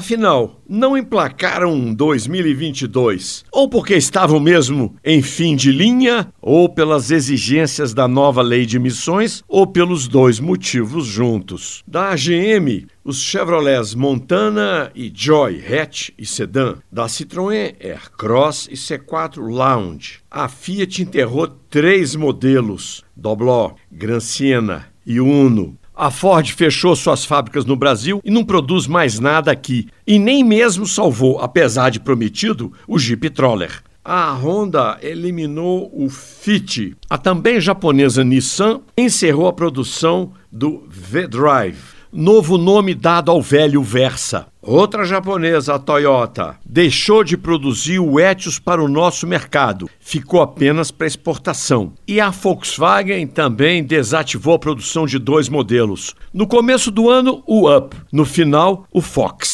Afinal, não emplacaram 2022? Ou porque estavam mesmo em fim de linha, ou pelas exigências da nova lei de emissões, ou pelos dois motivos juntos. Da GM, os Chevrolets Montana e Joy hatch e sedã, da Citroën Aircross e C4 Lounge. A Fiat enterrou três modelos: Dobló, Gran Siena e Uno. A Ford fechou suas fábricas no Brasil e não produz mais nada aqui. E nem mesmo salvou, apesar de prometido, o Jeep Troller. A Honda eliminou o Fit. A também japonesa Nissan encerrou a produção do V-Drive novo nome dado ao velho Versa. Outra japonesa, a Toyota, deixou de produzir o Etios para o nosso mercado, ficou apenas para exportação. E a Volkswagen também desativou a produção de dois modelos. No começo do ano, o Up, no final, o Fox.